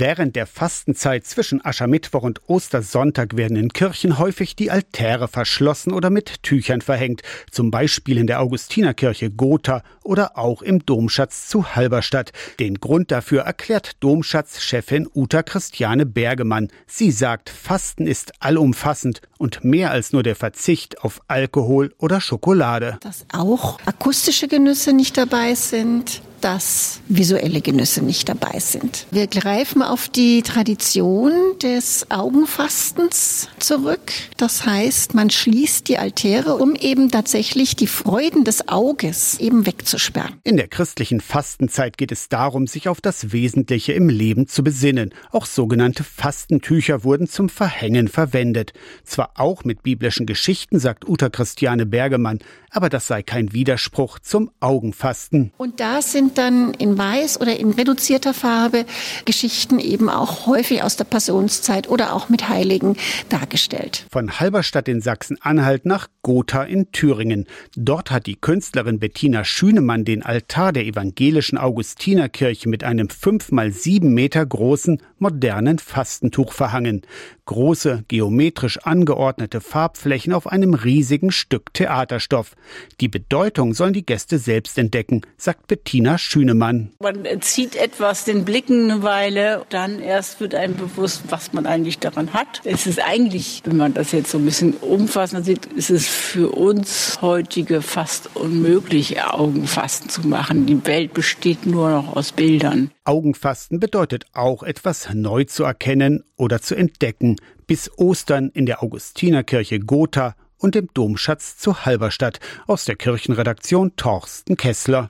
Während der Fastenzeit zwischen Aschermittwoch und Ostersonntag werden in Kirchen häufig die Altäre verschlossen oder mit Tüchern verhängt, zum Beispiel in der Augustinerkirche Gotha oder auch im Domschatz zu Halberstadt. Den Grund dafür erklärt Domschatzchefin Uta Christiane Bergemann. Sie sagt, Fasten ist allumfassend und mehr als nur der Verzicht auf Alkohol oder Schokolade. Dass auch akustische Genüsse nicht dabei sind, dass visuelle Genüsse nicht dabei sind. Wir greifen auf die Tradition des Augenfastens zurück. Das heißt, man schließt die Altäre, um eben tatsächlich die Freuden des Auges eben wegzusperren. In der christlichen Fastenzeit geht es darum, sich auf das Wesentliche im Leben zu besinnen. Auch sogenannte Fastentücher wurden zum Verhängen verwendet. Zwar auch mit biblischen Geschichten, sagt Uta Christiane Bergemann, aber das sei kein Widerspruch zum Augenfasten. Und da sind sind dann in weiß oder in reduzierter Farbe Geschichten eben auch häufig aus der Passionszeit oder auch mit Heiligen dargestellt. Von Halberstadt in Sachsen-Anhalt nach Gotha in Thüringen. Dort hat die Künstlerin Bettina Schünemann den Altar der evangelischen Augustinerkirche mit einem fünf mal sieben Meter großen modernen Fastentuch verhangen. Große, geometrisch angeordnete Farbflächen auf einem riesigen Stück Theaterstoff. Die Bedeutung sollen die Gäste selbst entdecken, sagt Bettina Schünemann. Man zieht etwas den Blicken eine Weile, dann erst wird einem bewusst, was man eigentlich daran hat. Es ist eigentlich, wenn man das jetzt so ein bisschen umfassender sieht, ist es für uns heutige fast unmöglich, Augenfasten zu machen. Die Welt besteht nur noch aus Bildern. Augenfasten bedeutet auch etwas neu zu erkennen oder zu entdecken. Bis Ostern in der Augustinerkirche Gotha und dem Domschatz zu Halberstadt. Aus der Kirchenredaktion Torsten Kessler.